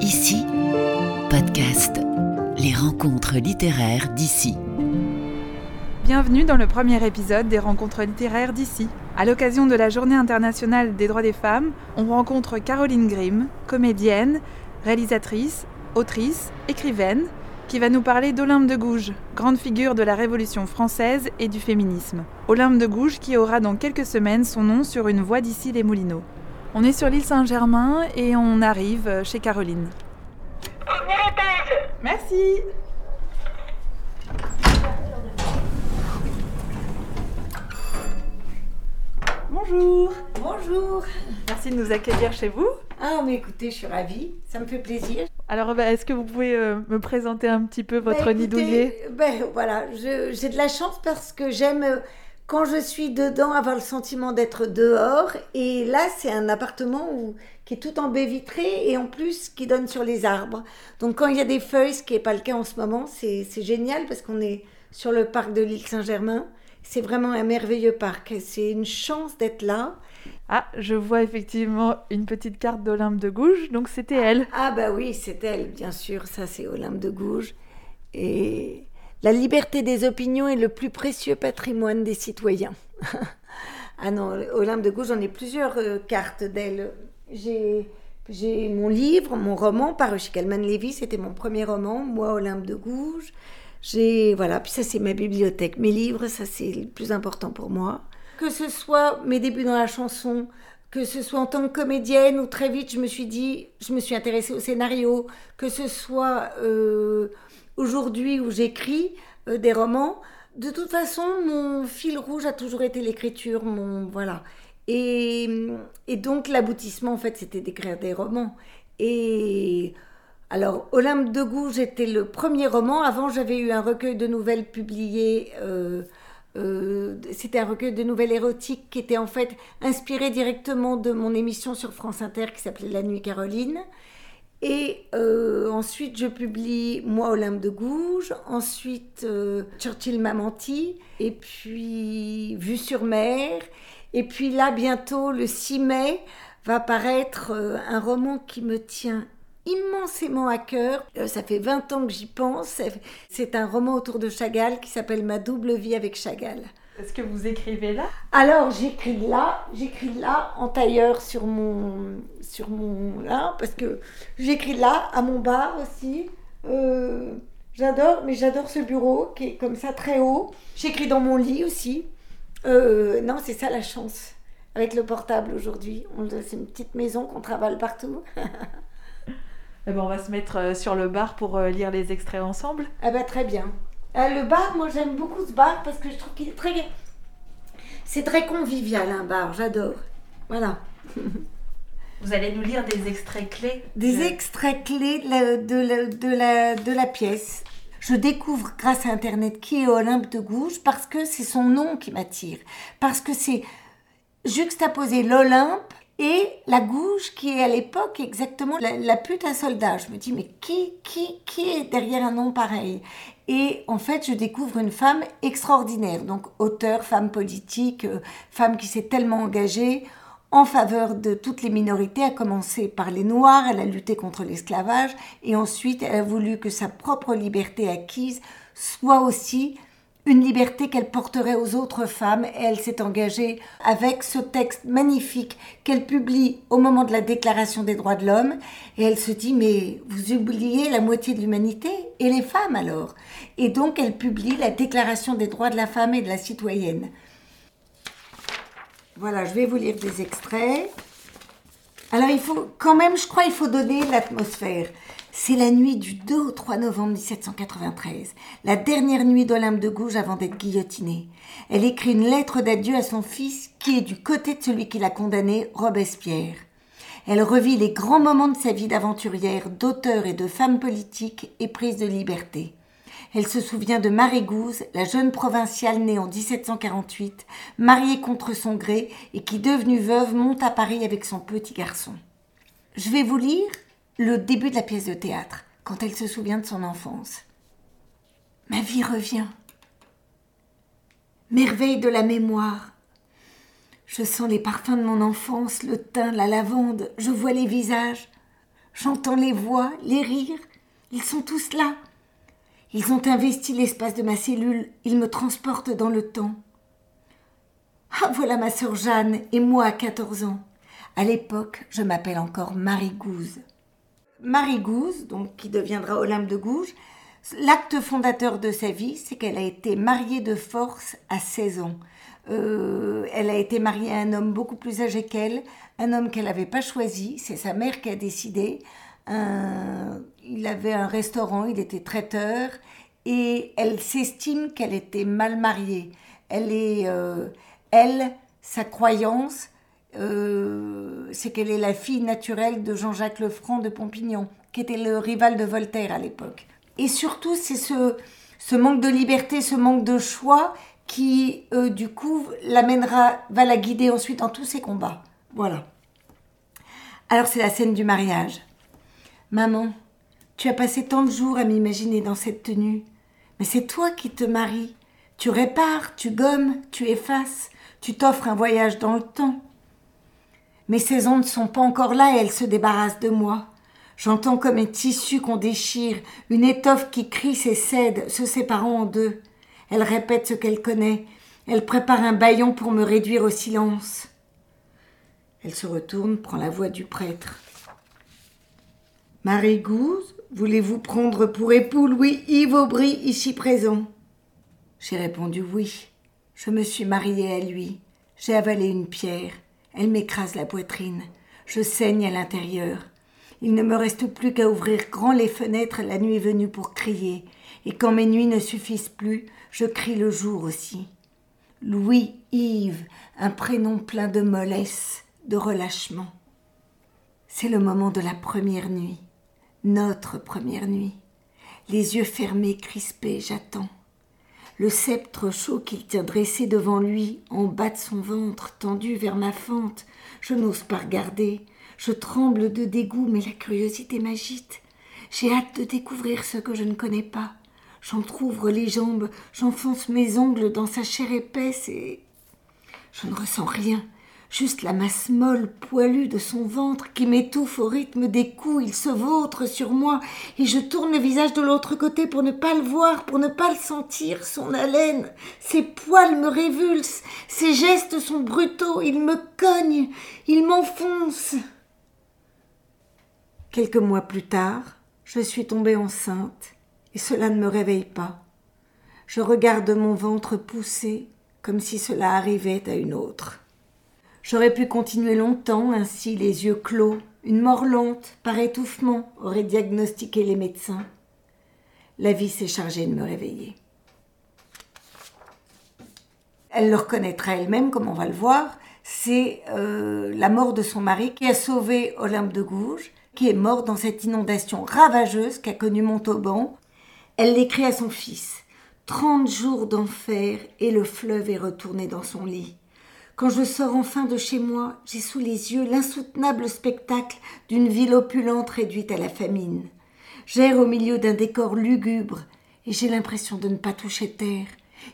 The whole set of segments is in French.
Ici, podcast, les rencontres littéraires d'ici. Bienvenue dans le premier épisode des rencontres littéraires d'ici. À l'occasion de la Journée internationale des droits des femmes, on rencontre Caroline Grimm, comédienne, réalisatrice, autrice, écrivaine, qui va nous parler d'Olympe de Gouges, grande figure de la Révolution française et du féminisme. Olympe de Gouges qui aura dans quelques semaines son nom sur une voie d'ici les Moulineaux. On est sur l'île Saint-Germain et on arrive chez Caroline. Premier étage Merci Bonjour Bonjour. Merci de nous accueillir chez vous. Ah, mais écoutez, je suis ravie. Ça me fait plaisir. Alors, bah, est-ce que vous pouvez euh, me présenter un petit peu votre Bah, nid douillet ben, voilà, je- j'ai de la chance parce que j'aime, euh, quand je suis dedans, avoir le sentiment d'être dehors. Et là, c'est un appartement où, qui est tout en baie vitrée et en plus qui donne sur les arbres. Donc, quand il y a des feuilles, ce qui n'est pas le cas en ce moment, c'est c'est génial parce qu'on est sur le parc de l'île Saint-Germain. C'est vraiment un merveilleux parc. C'est une chance d'être là. Ah, je vois effectivement une petite carte d'Olympe de Gouges, donc c'était elle. Ah bah oui, c'est elle, bien sûr, ça c'est Olympe de Gouges. Et la liberté des opinions est le plus précieux patrimoine des citoyens. ah non, Olympe de Gouges, j'en ai plusieurs euh, cartes d'elle. J'ai mon livre, mon roman paru chez Calman Lévy, c'était mon premier roman, moi Olympe de Gouges. J'ai voilà, puis ça c'est ma bibliothèque, mes livres, ça c'est le plus important pour moi. Que ce soit mes débuts dans la chanson, que ce soit en tant que comédienne ou très vite je me suis dit, je me suis intéressée au scénario, que ce soit euh, aujourd'hui où j'écris euh, des romans. De toute façon, mon fil rouge a toujours été l'écriture, mon voilà. Et, donc l'aboutissement en fait, c'était d'écrire des romans. Et alors, Olympe de Gouges était le premier roman. Avant, j'avais eu un recueil de nouvelles publié. euh, euh, C'était un recueil de nouvelles érotiques qui était en fait inspiré directement de mon émission sur France Inter qui s'appelait La Nuit Caroline. Et euh, ensuite, je publie Moi, Olympe de Gouges. Ensuite, euh, Churchill m'a menti. Et puis, Vue sur mer. Et puis là, bientôt, le 6 mai, va paraître euh, un roman qui me tient immensément à cœur. Ça fait 20 ans que j'y pense. C'est un roman autour de Chagall qui s'appelle Ma double vie avec Chagall. Est-ce que vous écrivez là? Alors j'écris là, j'écris là en tailleur sur mon sur mon là parce que j'écris là à mon bar aussi. Euh, j'adore, mais j'adore ce bureau qui est comme ça très haut. J'écris dans mon lit aussi. Euh, non, c'est ça la chance avec le portable aujourd'hui. On- C'est une petite maison qu'on travaille partout. Eh ben, On va se mettre euh, sur le bar pour lire les extraits ensemble. Ah bah très bien. Euh, le bar, moi j'aime beaucoup ce bar parce que je trouve qu'il est très... C'est très convivial un bar, j'adore. Voilà. Vous allez nous lire des extraits clés. Des de- extraits clés de la, de, la, de, la, de la pièce. Je découvre grâce à Internet qui est Olympe de Gouges parce que c'est son nom qui m'attire. Parce que c'est juxtaposer l'Olympe et la Gouge qui est à l'époque exactement la, la pute à soldat. Je me dis, mais qui, qui, qui est derrière un nom pareil? Et en fait, je découvre une femme extraordinaire. Donc, auteur, femme politique, euh, femme qui s'est tellement engagée en faveur de toutes les minorités, à commencer par les Noirs, elle a lutté contre l'esclavage, et ensuite elle a voulu que sa propre liberté acquise soit aussi une liberté qu'elle porterait aux autres femmes, elle s'est engagée avec ce texte magnifique qu'elle publie au moment de la Déclaration des droits de l'homme, et elle se dit, mais vous oubliez la moitié de l'humanité, et les femmes alors Et donc elle publie la Déclaration des droits de la femme et de la citoyenne. Voilà, je vais vous lire des extraits. Alors, il faut, quand même, je crois, il faut donner l'atmosphère. C'est la nuit du 2 au 3 novembre 1793, la dernière nuit d'Olympe de Gouges avant d'être guillotinée. Elle écrit une lettre d'adieu à son fils qui est du côté de celui qui l'a condamné, Robespierre. Elle revit les grands moments de sa vie d'aventurière, d'auteur et de femme politique éprise de liberté. Elle se souvient de Marie Gouze, la jeune provinciale née en 1748, mariée contre son gré et qui, devenue veuve, monte à Paris avec son petit garçon. Je vais vous lire le début de la pièce de théâtre, quand elle se souvient de son enfance. Ma vie revient. Merveille de la mémoire. Je sens les parfums de mon enfance, le thym, la lavande, je vois les visages. J'entends les voix, les rires. Ils sont tous là. Ils ont investi l'espace de ma cellule. Ils me transportent dans le temps. Ah, voilà ma sœur Jeanne et moi à 14 ans. À l'époque, je m'appelle encore Marie Gouze. Marie Gouze, donc qui deviendra Olympe de Gouges, l'acte fondateur de sa vie, c'est qu'elle a été mariée de force à 16 ans. Euh, elle a été mariée à un homme beaucoup plus âgé qu'elle, un homme qu'elle n'avait pas choisi, c'est sa mère qui a décidé. il avait un restaurant, il était traiteur, et elle s'estime qu'elle était mal mariée. Elle est, euh, elle, sa croyance, euh, c'est qu'elle est la fille naturelle de Jean-Jacques Lefranc de Pompignan, qui était le rival de Voltaire à l'époque. Et surtout, c'est ce, manque de liberté, ce manque de choix qui, euh, du coup, l'amènera, va la guider ensuite dans tous ses combats. Voilà. Alors, c'est la scène du mariage. Maman, tu as passé tant de jours à m'imaginer dans cette tenue. Mais c'est toi qui te maries. Tu répares, tu gommes, tu effaces, tu t'offres un voyage dans le temps. Mes saisons ne sont pas encore là et elles se débarrassent de moi. J'entends comme un tissu qu'on déchire, une étoffe qui crie et cède, se séparant en deux. Elle répète ce qu'elle connaît. Elle prépare un baillon pour me réduire au silence. Elle se retourne, prend la voix du prêtre. Marie Gouze, voulez-vous prendre pour époux Louis-Yves Aubry, ici présent? J'ai répondu oui. Je me suis mariée à lui. J'ai avalé une pierre. Elle m'écrase la poitrine. Je saigne à l'intérieur. Il ne me reste plus qu'à ouvrir grand les fenêtres la nuit venue pour crier. Et quand mes nuits ne suffisent plus, je crie le jour aussi. Louis-Yves, un prénom plein de mollesse, de relâchement. C'est le moment de la première nuit, notre première nuit. Les yeux fermés, crispés, j'attends le sceptre chaud qu'il tient dressé devant lui, en bas de son ventre, tendu vers ma fente. Je n'ose pas regarder. Je tremble de dégoût, mais la curiosité m'agite. J'ai hâte de découvrir ce que je ne connais pas. J'entr'ouvre les jambes, j'enfonce mes ongles dans sa chair épaisse et je ne ressens rien juste la masse molle, poilue de son ventre qui m'étouffe au rythme des coups. Il se vautre sur moi et je tourne le visage de l'autre côté pour ne pas le voir, pour ne pas le sentir. Son haleine, ses poils me révulsent, ses gestes sont brutaux, il me cogne, il m'enfonce. Quelques mois plus tard, je suis tombée enceinte et cela ne me réveille pas. Je regarde mon ventre pousser comme si cela arrivait à une autre. J'aurais pu continuer longtemps ainsi, les yeux clos, une mort lente, par étouffement, auraient diagnostiqué les médecins. La vie s'est chargée de me réveiller. Elle le reconnaîtra elle-même, comme on va le voir. C'est euh, la mort de son mari qui a sauvé Olympe de Gouges, qui est mort dans cette inondation ravageuse qu'a connue Montauban. Elle l'écrit à son fils. Trente jours d'enfer et le fleuve est retourné dans son lit. Quand je sors enfin de chez moi, j'ai sous les yeux l'insoutenable spectacle d'une ville opulente réduite à la famine. J'erre au milieu d'un décor lugubre et j'ai l'impression de ne pas toucher terre.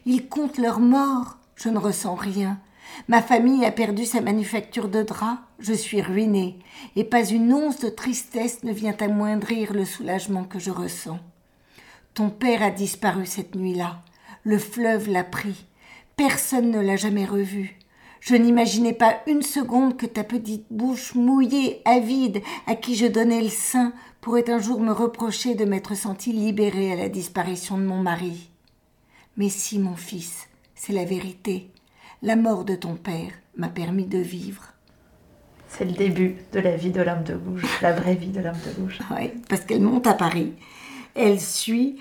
Ils comptent leurs morts, je ne ressens rien. Ma famille a perdu sa manufacture de draps, je suis ruinée, et pas une once de tristesse ne vient amoindrir le soulagement que je ressens. Ton père a disparu cette nuit-là. Le fleuve l'a pris. Personne ne l'a jamais revu. Je n'imaginais pas une seconde que ta petite bouche mouillée, avide, à qui je donnais le sein, pourrait un jour me reprocher de m'être sentie libérée à la disparition de mon mari. Mais si, mon fils, c'est la vérité. La mort de ton père m'a permis de vivre. C'est le début de la vie de l'âme de Gouges, la vraie vie de l'âme de Gouges. Oui, parce qu'elle monte à Paris. Elle suit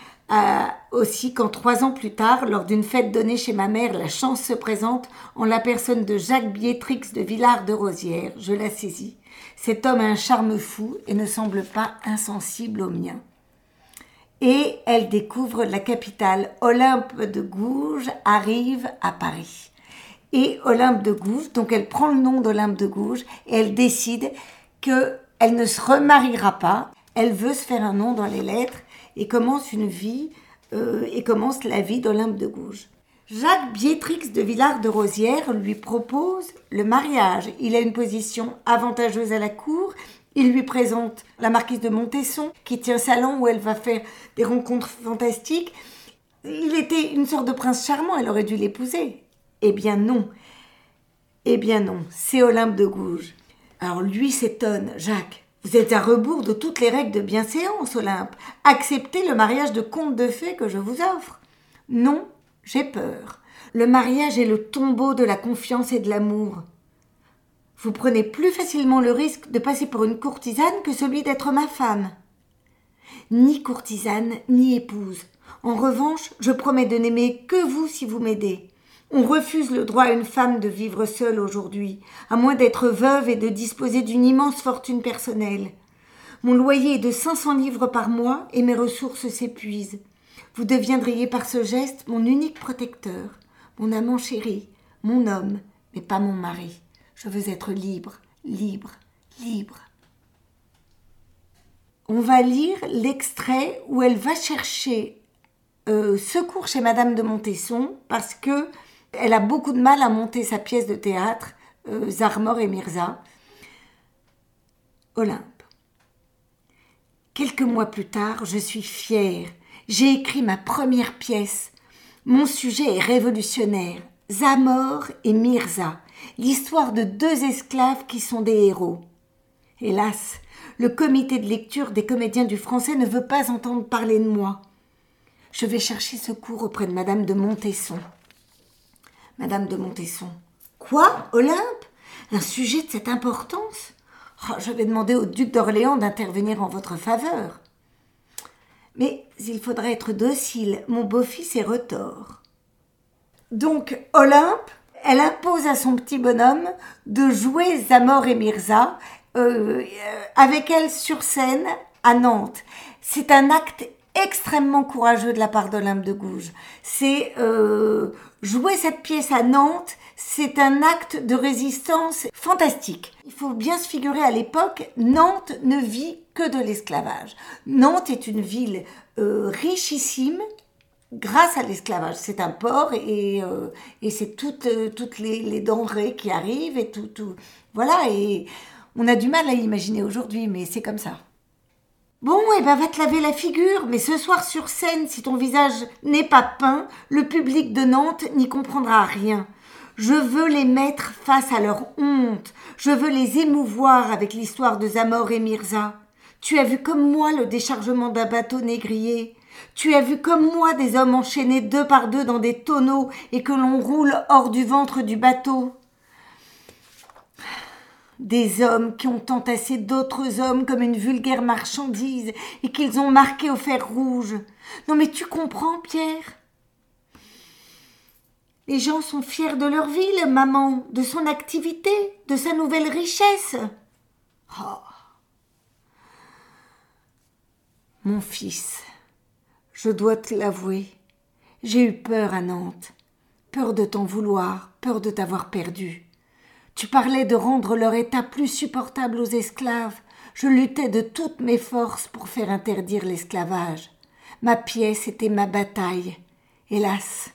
aussi quand trois ans plus tard, lors d'une fête donnée chez ma mère, la chance se présente en la personne de Jacques Biétrix de Villard de Rosière. Je la saisis. Cet homme a un charme fou et ne semble pas insensible au mien. Et elle découvre la capitale. Olympe de Gouges arrive à Paris. Et Olympe de Gouges, donc elle prend le nom d'Olympe de Gouges et elle décide qu'elle ne se remariera pas. Elle veut se faire un nom dans les lettres et commence une vie euh, et commence la vie d'Olympe de Gouges. Jacques Biétrix de Villard de Rosière lui propose le mariage. Il a une position avantageuse à la cour, Il lui présente la marquise de Montesson, qui tient salon où elle va faire des rencontres fantastiques. Il était une sorte de prince charmant, elle aurait dû l'épouser. Eh bien non. Eh bien non, c'est Olympe de Gouges. Alors lui s'étonne, Jacques. Vous êtes à rebours de toutes les règles de bienséance, Olympe. Acceptez le mariage de conte de fées que je vous offre. Non, j'ai peur. Le mariage est le tombeau de la confiance et de l'amour. Vous prenez plus facilement le risque de passer pour une courtisane que celui d'être ma femme. Ni courtisane, ni épouse. En revanche, je promets de n'aimer que vous si vous m'aidez. On refuse le droit à une femme de vivre seule aujourd'hui, à moins d'être veuve et de disposer d'une immense fortune personnelle. Mon loyer est de 500 livres par mois et mes ressources s'épuisent. Vous deviendriez par ce geste mon unique protecteur, mon amant chéri, mon homme, mais pas mon mari. Je veux être libre, libre, libre. On va lire l'extrait où elle va chercher euh, secours chez Madame de Montesson parce que elle a beaucoup de mal à monter sa pièce de théâtre, euh, Zarmor et Mirza. Olympe. Quelques mois plus tard, je suis fière. J'ai écrit ma première pièce. Mon sujet est révolutionnaire. Zamor et Mirza, l'histoire de deux esclaves qui sont des héros. Hélas, le comité de lecture des comédiens du français ne veut pas entendre parler de moi. Je vais chercher secours auprès de Madame de Montesson. Madame de Montesson. Quoi, Olympe? Un sujet de cette importance? Oh, Je vais demander au duc d'Orléans d'intervenir en votre faveur. Mais il faudrait être docile, mon beau-fils est retors. Donc, Olympe, elle impose à son petit bonhomme de jouer Zamor et Mirza euh, avec elle sur scène à Nantes. C'est un acte extrêmement courageux de la part d'Olympe de Gouges. C'est euh, jouer cette pièce à Nantes, c'est un acte de résistance fantastique. Il faut bien se figurer à l'époque, Nantes ne vit que de l'esclavage. Nantes est une ville euh, richissime grâce à l'esclavage. C'est un port et, euh, c'est toutes, toutes les, les, denrées qui arrivent et tout, tout. Voilà, et on a du mal à imaginer aujourd'hui, mais c'est comme ça. Bon, eh ben va te laver la figure, mais ce soir sur scène, si ton visage n'est pas peint, le public de Nantes n'y comprendra rien. Je veux les mettre face à leur honte. Je veux les émouvoir avec l'histoire de Zamor et Mirza. Tu as vu comme moi le déchargement d'un bateau négrier. Tu as vu comme moi des hommes enchaînés deux par deux dans des tonneaux et que l'on roule hors du ventre du bateau des hommes qui ont entassé d'autres hommes comme une vulgaire marchandise et qu'ils ont marqué au fer rouge. Non mais tu comprends, Pierre? Les gens sont fiers de leur ville, maman, de son activité, de sa nouvelle richesse. Oh. Mon fils, je dois te l'avouer, j'ai eu peur à Nantes, peur de t'en vouloir, peur de t'avoir perdu. Tu parlais de rendre leur état plus supportable aux esclaves. Je luttais de toutes mes forces pour faire interdire l'esclavage. Ma pièce était ma bataille. Hélas,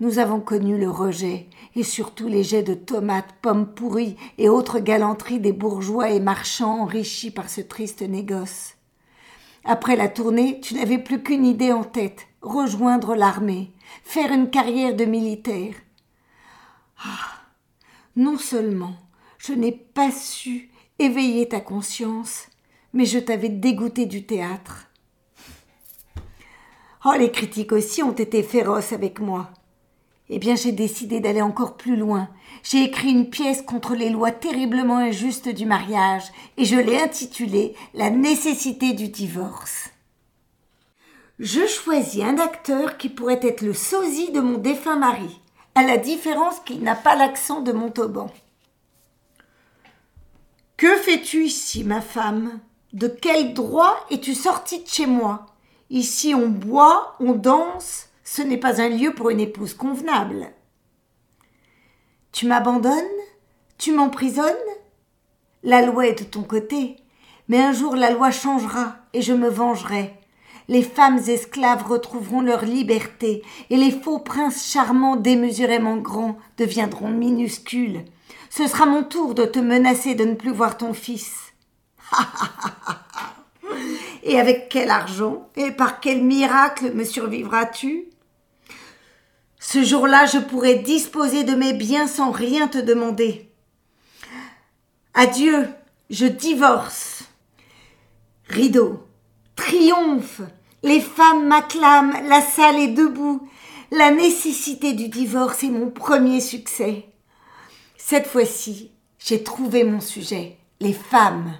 nous avons connu le rejet, et surtout les jets de tomates, pommes pourries et autres galanteries des bourgeois et marchands enrichis par ce triste négoce. Après la tournée, tu n'avais plus qu'une idée en tête rejoindre l'armée, faire une carrière de militaire. Ah non seulement je n'ai pas su éveiller ta conscience, mais je t'avais dégoûté du théâtre. Oh, les critiques aussi ont été féroces avec moi. Eh bien, j'ai décidé d'aller encore plus loin. J'ai écrit une pièce contre les lois terriblement injustes du mariage, et je l'ai intitulée La nécessité du divorce. Je choisis un acteur qui pourrait être le sosie de mon défunt mari à la différence qu'il n'a pas l'accent de Montauban. Que fais-tu ici, ma femme? De quel droit es-tu sortie de chez moi? Ici on boit, on danse, ce n'est pas un lieu pour une épouse convenable. Tu m'abandonnes? Tu m'emprisonnes? La loi est de ton côté, mais un jour la loi changera et je me vengerai les femmes esclaves retrouveront leur liberté, et les faux princes charmants démesurément grands deviendront minuscules. Ce sera mon tour de te menacer de ne plus voir ton fils. Et avec quel argent et par quel miracle me survivras-tu? Ce jour-là, je pourrai disposer de mes biens sans rien te demander. Adieu, je divorce. Rideau, triomphe, les femmes m'acclament, la salle est debout. La nécessité du divorce est mon premier succès. Cette fois-ci, j'ai trouvé mon sujet, les femmes.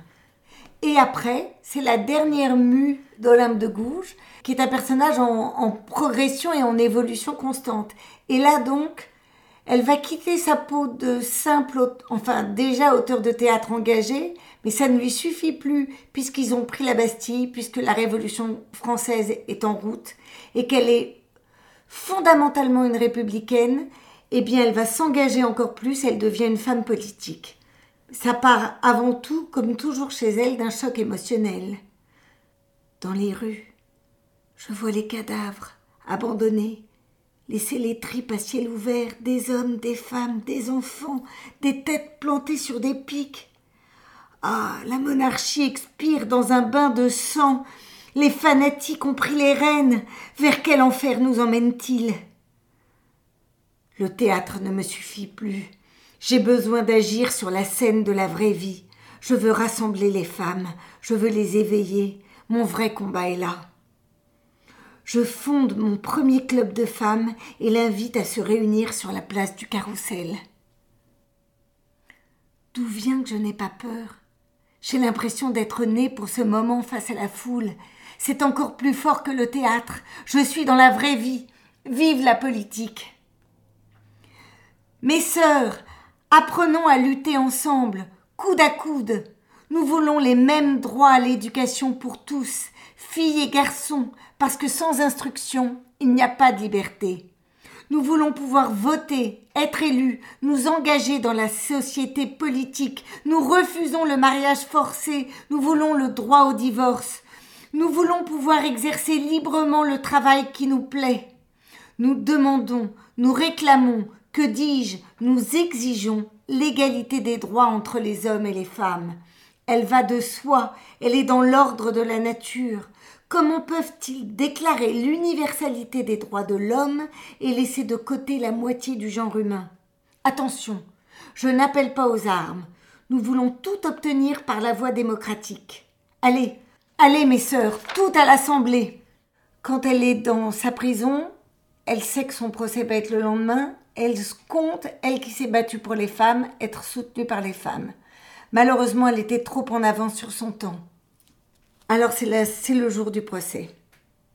Et après, c'est la dernière mue d'Olympe de Gouges, qui est un personnage en, en, progression et en évolution constante. Et là donc, elle va quitter sa peau de simple, enfin déjà auteur de théâtre engagé, mais ça ne lui suffit plus puisqu'ils ont pris la Bastille, puisque la Révolution française est en route et qu'elle est fondamentalement une républicaine, eh bien elle va s'engager encore plus, elle devient une femme politique. Ça part avant tout, comme toujours chez elle, d'un choc émotionnel. Dans les rues, je vois les cadavres abandonnés, laisser les tripes à ciel ouvert, des hommes, des femmes, des enfants, des têtes plantées sur des pics. Ah, la monarchie expire dans un bain de sang. Les fanatiques ont pris les rênes. Vers quel enfer nous emmènent-ils? Le théâtre ne me suffit plus. J'ai besoin d'agir sur la scène de la vraie vie. Je veux rassembler les femmes, je veux les éveiller. Mon vrai combat est là. Je fonde mon premier club de femmes et l'invite à se réunir sur la place du Carrousel. D'où vient que je n'ai pas peur? J'ai l'impression d'être née pour ce moment face à la foule. C'est encore plus fort que le théâtre. Je suis dans la vraie vie. Vive la politique. Mes sœurs, apprenons à lutter ensemble, coude à coude. Nous voulons les mêmes droits à l'éducation pour tous, filles et garçons, parce que sans instruction, il n'y a pas de liberté. Nous voulons pouvoir voter, être élus, nous engager dans la société politique. Nous refusons le mariage forcé, nous voulons le droit au divorce. Nous voulons pouvoir exercer librement le travail qui nous plaît. Nous demandons, nous réclamons, que dis-je, nous exigeons l'égalité des droits entre les hommes et les femmes. Elle va de soi, elle est dans l'ordre de la nature. Comment peuvent-ils déclarer l'universalité des droits de l'homme et laisser de côté la moitié du genre humain? Attention, je n'appelle pas aux armes. Nous voulons tout obtenir par la voie démocratique. Allez, allez mes sœurs, tout à l'Assemblée. Quand elle est dans sa prison, elle sait que son procès va être le lendemain, elle compte, elle qui s'est battue pour les femmes, être soutenue par les femmes. Malheureusement, elle était trop en avance sur son temps. Alors c'est le jour du procès.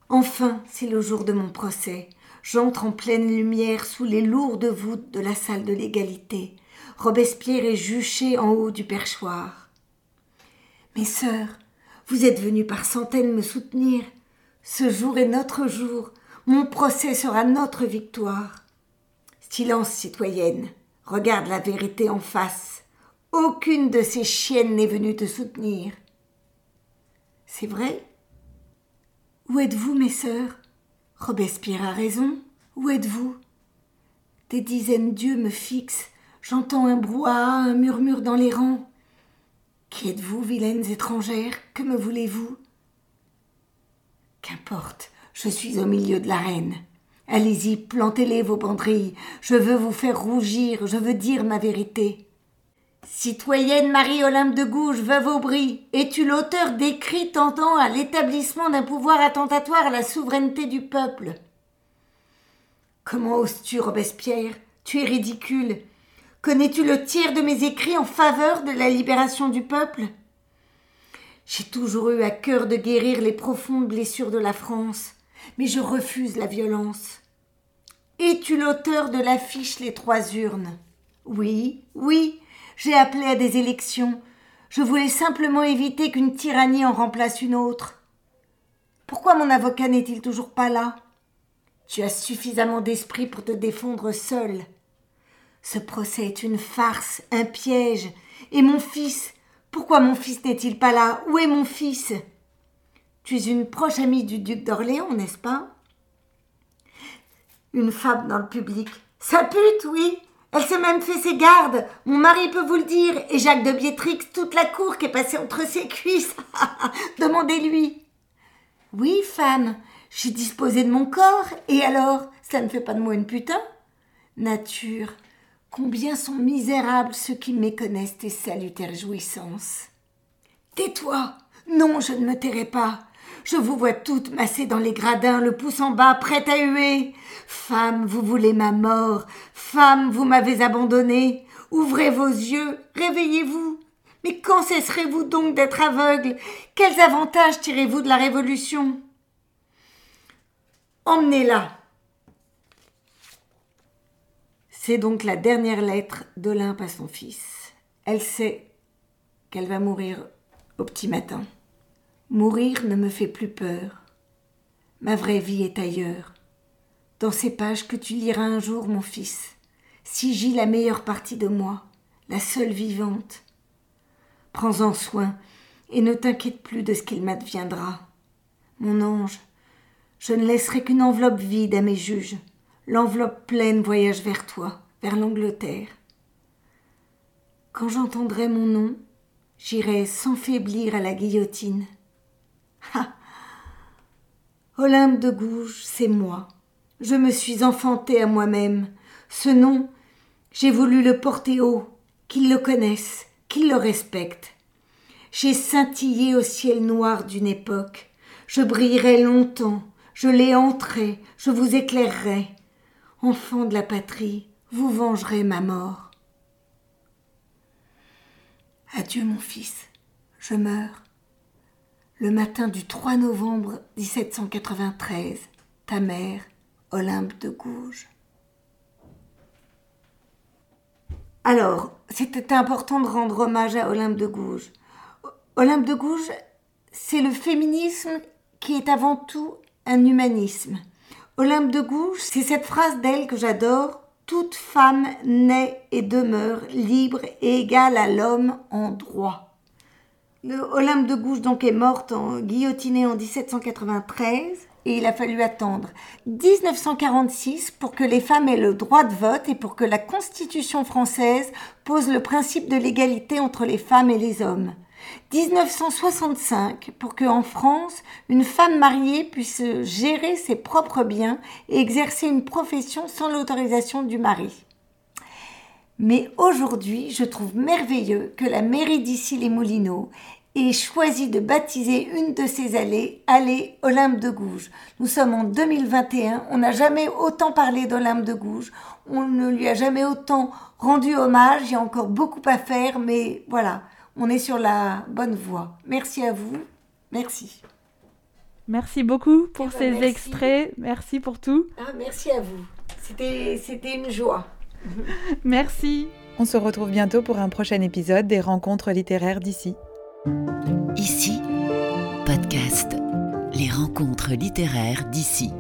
Enfin, c'est le jour de mon procès. J'entre en pleine lumière sous les lourdes voûtes de la salle de l'égalité. Robespierre est juché en haut du perchoir. Mes sœurs, vous êtes venues par centaines me soutenir. Ce jour est notre jour. Mon procès sera notre victoire. Silence, citoyenne. Regarde la vérité en face. Aucune de ces chiennes n'est venue te soutenir. C'est vrai? Où êtes-vous, mes sœurs? Robespierre a raison. Où êtes-vous? Des dizaines d'yeux me fixent. J'entends un brouhaha, un murmure dans les rangs. Qui êtes-vous, vilaines étrangères? Que me voulez-vous? Qu'importe, je suis au milieu de l'arène. Allez-y, plantez-les vos banderilles. Je veux vous faire rougir, je veux dire ma vérité. Citoyenne Marie-Olympe de Gouges, veuve Aubry, es-tu l'auteur d'écrits tendant à l'établissement d'un pouvoir attentatoire à la souveraineté du peuple? Comment oses-tu, Robespierre? Tu es ridicule. Connais-tu le tiers de mes écrits en faveur de la libération du peuple? J'ai toujours eu à cœur de guérir les profondes blessures de la France, mais je refuse la violence. Es-tu l'auteur de l'affiche Les Trois Urnes? Oui, oui, j'ai appelé à des élections. Je voulais simplement éviter qu'une tyrannie en remplace une autre. Pourquoi mon avocat n'est-il toujours pas là? Tu as suffisamment d'esprit pour te défendre seul. Ce procès est une farce, un piège. Et mon fils? Pourquoi mon fils n'est-il pas là? Où est mon fils? Tu es une proche amie du duc d'Orléans, n'est-ce pas? Une femme dans le public. Sa pute, oui Elle s'est même fait ses gardes. Mon mari peut vous le dire. Et Jacques de Bietrix, toute la cour qui est passée entre ses cuisses. Demandez-lui. Oui, femme, je suis disposée de mon corps. Et alors, ça ne fait pas de moi une putain Nature, combien sont misérables ceux qui méconnaissent tes salutaires jouissances. Tais-toi Non, je ne me tairai pas. Je vous vois toutes massées dans les gradins, le pouce en bas, prête à huer. Femme, vous voulez ma mort. Femme, vous m'avez abandonnée. Ouvrez vos yeux, réveillez-vous. Mais quand cesserez-vous donc d'être aveugle? Quels avantages tirez-vous de la Révolution? Emmenez-la. C'est donc la dernière lettre d'Olympe à son fils. Elle sait qu'elle va mourir au petit matin. Mourir ne me fait plus peur. Ma vraie vie est ailleurs. Dans ces pages que tu liras un jour, mon fils, si j'y la meilleure partie de moi, la seule vivante. Prends-en soin et ne t'inquiète plus de ce qu'il m'adviendra. Mon ange, je ne laisserai qu'une enveloppe vide à mes juges. L'enveloppe pleine voyage vers toi, vers l'Angleterre. Quand j'entendrai mon nom, j'irai sans faiblir à la guillotine. Olympe de Gouges, c'est moi. Je me suis enfantée à moi-même. Ce nom, j'ai voulu le porter haut, qu'ils le connaissent, qu'ils le respectent. J'ai scintillé au ciel noir d'une époque. Je brillerai longtemps, je l'ai entré, je vous éclairerai. Enfant de la patrie, vous vengerez ma mort. Adieu mon fils, je meurs. Le matin du 3 novembre 1793, ta mère, Olympe de Gouges. Alors, c'était important de rendre hommage à Olympe de Gouges. Olympe de Gouges, c'est le féminisme qui est avant tout un humanisme. Olympe de Gouges, c'est cette phrase d'elle que j'adore. Toute femme naît et demeure libre et égale à l'homme en droit. Olympe de Gouges donc est morte en guillotinée en 1793 et il a fallu attendre 1946 pour que les femmes aient le droit de vote et pour que la Constitution française pose le principe de l'égalité entre les femmes et les hommes. 1965 pour que en France, une femme mariée puisse gérer ses propres biens et exercer une profession sans l'autorisation du mari. Mais aujourd'hui, je trouve merveilleux que la mairie d'ici les Moulineaux ait choisi de baptiser une de ses allées Allée Olympe de Gouges. Nous sommes en 2021, on n'a jamais autant parlé d'Olympe de Gouges, on ne lui a jamais autant rendu hommage, il y a encore beaucoup à faire, mais voilà, on est sur la bonne voie. Merci à vous. Merci. Merci beaucoup pour Eh ben, ces merci. extraits. Merci pour tout. Ah, merci à vous. C'était, c'était une joie. Merci. On se retrouve bientôt pour un prochain épisode des rencontres littéraires d'ici. Ici, podcast. Les rencontres littéraires d'ici.